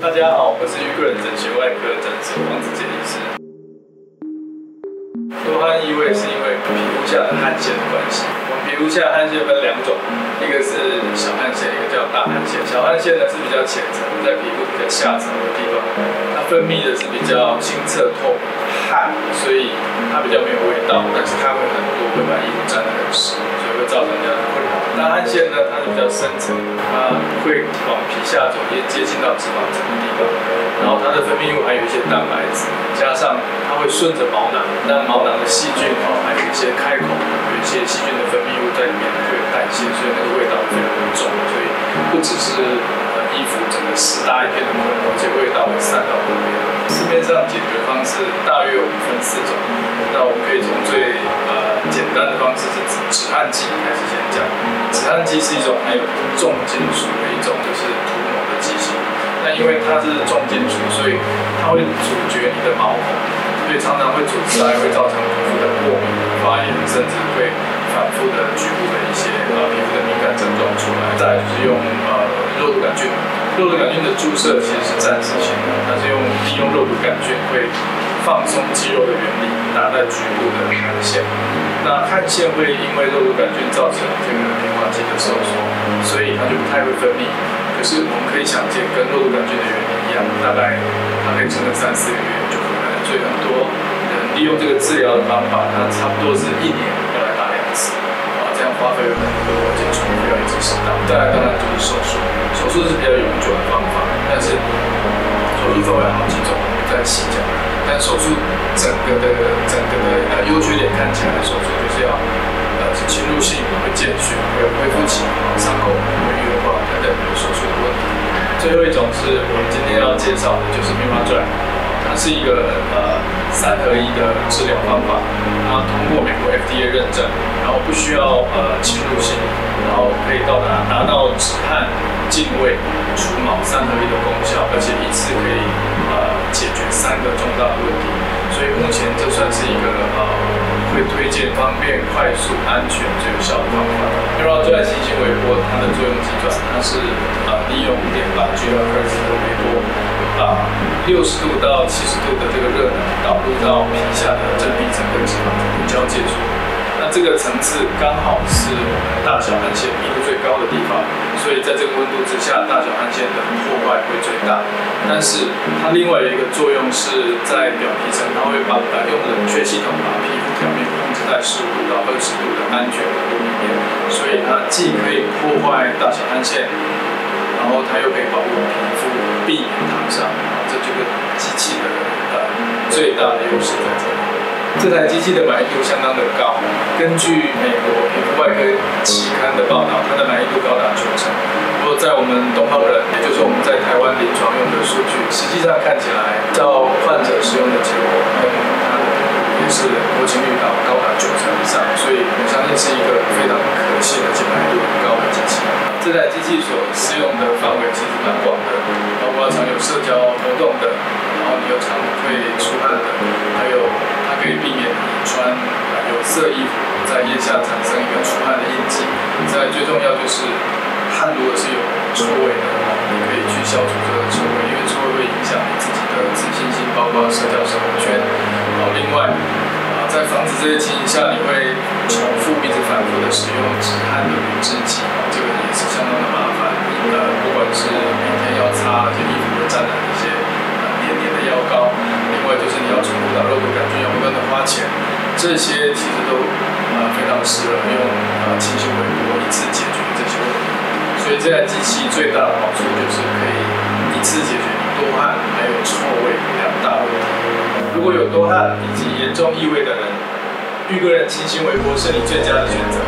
大家好，我是玉个人整形外科诊所王子健医师。多汗异味是因为皮肤下的汗腺的关系。我们皮肤下汗腺分两种，一个是小汗腺，一个叫大汗腺。小汗腺呢是比较浅层，在皮肤比较下层的地方，它分泌的是比较清澈透汗，所以它比较没有味道，但是它会很多，会把衣服沾所以会造成这样的困扰。那汗腺呢，它是比较深层，它会往皮下走，也接近到脂肪层的地方。然后它的分泌物还有一些蛋白质，加上它会顺着毛囊，那毛囊的细菌哦，还有一些开口，有一些细菌的分泌物在里面会有代谢，所以那个味道非常的重。所以不只是衣服整个湿搭一片的困扰，而且味道会散到旁边。市面上解决方式大约有分四种，单的方式是指止汗剂还是先讲。止汗剂是一种含有重金属的一种就是涂抹的剂型。那因为它是重金属，所以它会阻绝你的毛孔，所以常常会阻塞，会造成皮肤的过敏、发炎，甚至会反复的局部的一些呃皮肤的敏感症状出来。再就是用呃肉毒杆菌，肉毒杆菌的注射其实是暂时性的，它是用利用肉毒杆菌会放松肌肉的原理，打在局部的汗腺。那汗腺会因为肉毒杆菌造成这个棉花肌的收缩，所以它就不太会分泌。可是我们可以想见，跟肉毒杆菌的原理一样，大概它可以撑个三四个月就回来。所以很多利用这个治疗的方法，它差不多是一年要来打两次，啊，这样花费很多，而且重复要一直适当。再来当然就是手术，手术是比较永久的方法，但是手术分为好几种，我们再细讲。但手术整个的整个的呃优缺点看起来，手术就是要呃是侵入性会见血，会恢复期，伤口会恶化等等有手术的问题。最后一种是我们今天要介绍的，就是棉花钻，它是一个呃三合一的治疗方法，它通过美国 FDA 认证，然后不需要呃侵入性，然后可以到达达到止汗、净味、除毛三合一的功效，而且一次可以重大的问题，所以目前这算是一个呃会推荐方便、快速、安全、最有效的方法。棉花钻新型微波，它的作用机转，它是呃利用电把 g l h z 的微波，把六十度到七十度的这个热能导入到皮下的真皮层跟脂肪层交界处。那这个层次刚好是我们大小汗腺密度最高的地方，所以在这个温度之下，大小汗腺的破坏会最大。但是它另外一个作用是在表皮层，它会把用冷却系统把皮肤表面控制在十五到二十度的安全温度里面，所以它既可以破坏大小汗腺，然后它又可以保护皮肤避免烫伤。这就是机器的呃最大的优势在这里。这台机器的满意度相当的高，根据美国皮肤外科期刊的报道，它的满意度高达九成。不过在我们东方人，也就是我们在台湾临床用的数据，实际上看起来，照患者使用的结果，跟它的也是国情率高高达九成以上，所以我相信是一个非常可信而且满意度很高的机器。这台机器所适用的范围其实蛮广的，包括常有社交活动的，然后你又常会出汗的，还有它可以避免你穿有色衣服在腋下产生一个出汗的印记。再最重要就是汗如果是有臭味的话，你可以去消除包括社交生活圈。然后另外啊，在防止这些情形下，你会重复一直反复的使用止汗的乳制剂，这个也是相当的麻烦。呃，不管是每天要擦，这些衣服会沾染一些呃黏黏的药膏，另外就是你要重复打肉毒杆菌，要不断的花钱，这些其实都呃非常适合用呃清新微波一次解决这些问题。所以这台机器最大的好处就是可以一次解决多汗还有臭味两大问题。如果有多汗以及严重异味的人，遇个人清新微波是你最佳的选择。